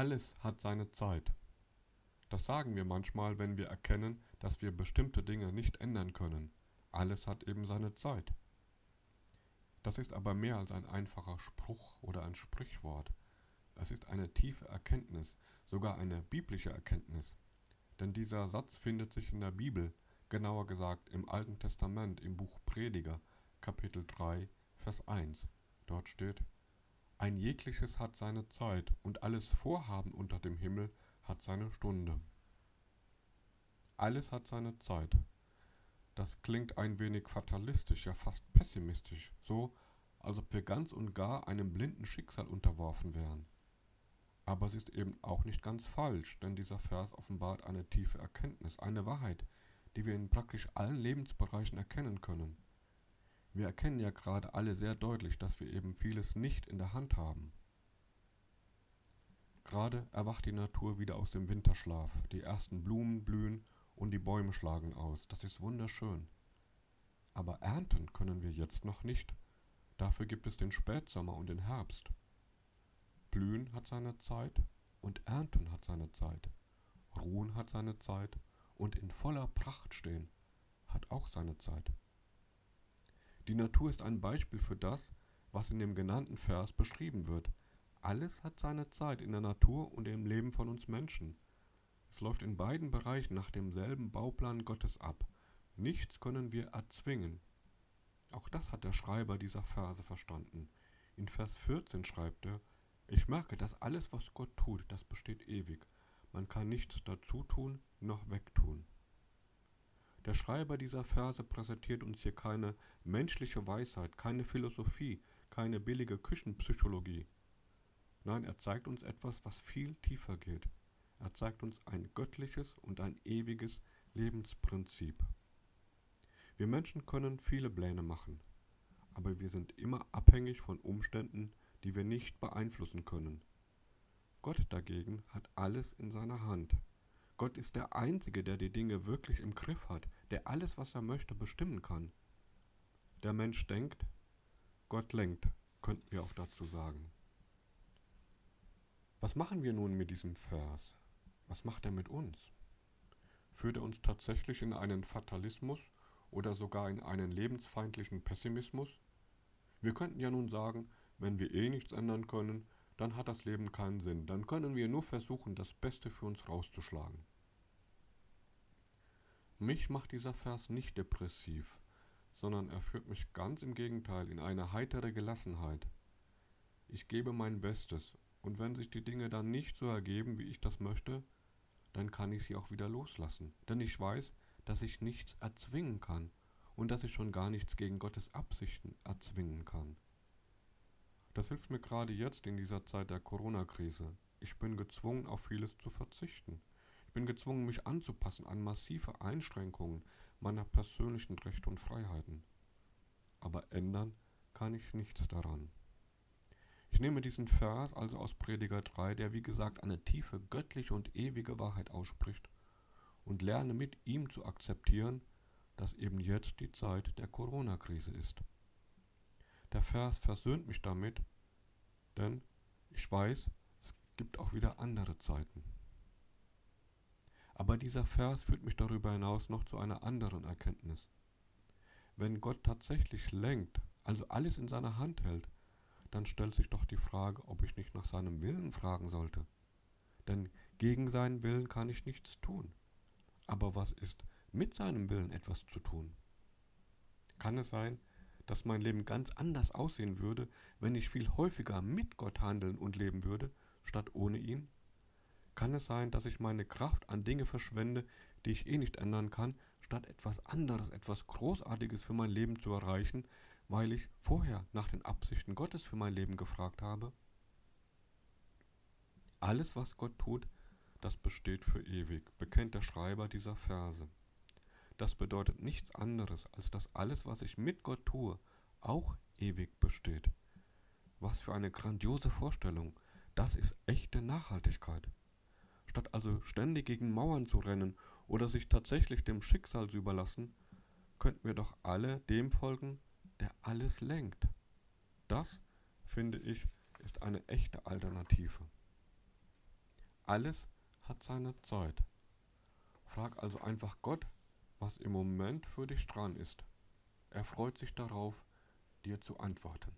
Alles hat seine Zeit. Das sagen wir manchmal, wenn wir erkennen, dass wir bestimmte Dinge nicht ändern können. Alles hat eben seine Zeit. Das ist aber mehr als ein einfacher Spruch oder ein Sprichwort. Es ist eine tiefe Erkenntnis, sogar eine biblische Erkenntnis. Denn dieser Satz findet sich in der Bibel, genauer gesagt im Alten Testament im Buch Prediger, Kapitel 3, Vers 1. Dort steht, ein jegliches hat seine Zeit und alles Vorhaben unter dem Himmel hat seine Stunde. Alles hat seine Zeit. Das klingt ein wenig fatalistisch, ja fast pessimistisch, so als ob wir ganz und gar einem blinden Schicksal unterworfen wären. Aber es ist eben auch nicht ganz falsch, denn dieser Vers offenbart eine tiefe Erkenntnis, eine Wahrheit, die wir in praktisch allen Lebensbereichen erkennen können. Wir erkennen ja gerade alle sehr deutlich, dass wir eben vieles nicht in der Hand haben. Gerade erwacht die Natur wieder aus dem Winterschlaf, die ersten Blumen blühen und die Bäume schlagen aus. Das ist wunderschön. Aber ernten können wir jetzt noch nicht. Dafür gibt es den Spätsommer und den Herbst. Blühen hat seine Zeit und Ernten hat seine Zeit. Ruhen hat seine Zeit und in voller Pracht stehen hat auch seine Zeit. Die Natur ist ein Beispiel für das, was in dem genannten Vers beschrieben wird. Alles hat seine Zeit in der Natur und im Leben von uns Menschen. Es läuft in beiden Bereichen nach demselben Bauplan Gottes ab. Nichts können wir erzwingen. Auch das hat der Schreiber dieser Verse verstanden. In Vers 14 schreibt er, ich merke, dass alles, was Gott tut, das besteht ewig. Man kann nichts dazu tun noch wegtun. Der Schreiber dieser Verse präsentiert uns hier keine menschliche Weisheit, keine Philosophie, keine billige Küchenpsychologie. Nein, er zeigt uns etwas, was viel tiefer geht. Er zeigt uns ein göttliches und ein ewiges Lebensprinzip. Wir Menschen können viele Pläne machen, aber wir sind immer abhängig von Umständen, die wir nicht beeinflussen können. Gott dagegen hat alles in seiner Hand. Gott ist der Einzige, der die Dinge wirklich im Griff hat, der alles, was er möchte, bestimmen kann. Der Mensch denkt, Gott lenkt, könnten wir auch dazu sagen. Was machen wir nun mit diesem Vers? Was macht er mit uns? Führt er uns tatsächlich in einen Fatalismus oder sogar in einen lebensfeindlichen Pessimismus? Wir könnten ja nun sagen, wenn wir eh nichts ändern können, dann hat das Leben keinen Sinn. Dann können wir nur versuchen, das Beste für uns rauszuschlagen. Mich macht dieser Vers nicht depressiv, sondern er führt mich ganz im Gegenteil in eine heitere Gelassenheit. Ich gebe mein Bestes, und wenn sich die Dinge dann nicht so ergeben, wie ich das möchte, dann kann ich sie auch wieder loslassen, denn ich weiß, dass ich nichts erzwingen kann und dass ich schon gar nichts gegen Gottes Absichten erzwingen kann. Das hilft mir gerade jetzt in dieser Zeit der Corona-Krise. Ich bin gezwungen, auf vieles zu verzichten. Ich bin gezwungen, mich anzupassen an massive Einschränkungen meiner persönlichen Rechte und Freiheiten. Aber ändern kann ich nichts daran. Ich nehme diesen Vers also aus Prediger 3, der wie gesagt eine tiefe göttliche und ewige Wahrheit ausspricht, und lerne mit ihm zu akzeptieren, dass eben jetzt die Zeit der Corona-Krise ist. Der Vers versöhnt mich damit, denn ich weiß, es gibt auch wieder andere Zeiten. Aber dieser Vers führt mich darüber hinaus noch zu einer anderen Erkenntnis. Wenn Gott tatsächlich lenkt, also alles in seiner Hand hält, dann stellt sich doch die Frage, ob ich nicht nach seinem Willen fragen sollte. Denn gegen seinen Willen kann ich nichts tun. Aber was ist mit seinem Willen etwas zu tun? Kann es sein, dass mein Leben ganz anders aussehen würde, wenn ich viel häufiger mit Gott handeln und leben würde, statt ohne ihn? Kann es sein, dass ich meine Kraft an Dinge verschwende, die ich eh nicht ändern kann, statt etwas anderes, etwas Großartiges für mein Leben zu erreichen, weil ich vorher nach den Absichten Gottes für mein Leben gefragt habe? Alles, was Gott tut, das besteht für ewig, bekennt der Schreiber dieser Verse. Das bedeutet nichts anderes, als dass alles, was ich mit Gott tue, auch ewig besteht. Was für eine grandiose Vorstellung. Das ist echte Nachhaltigkeit. Statt also ständig gegen Mauern zu rennen oder sich tatsächlich dem Schicksal zu überlassen, könnten wir doch alle dem folgen, der alles lenkt. Das, finde ich, ist eine echte Alternative. Alles hat seine Zeit. Frag also einfach Gott, was im Moment für dich dran ist. Er freut sich darauf, dir zu antworten.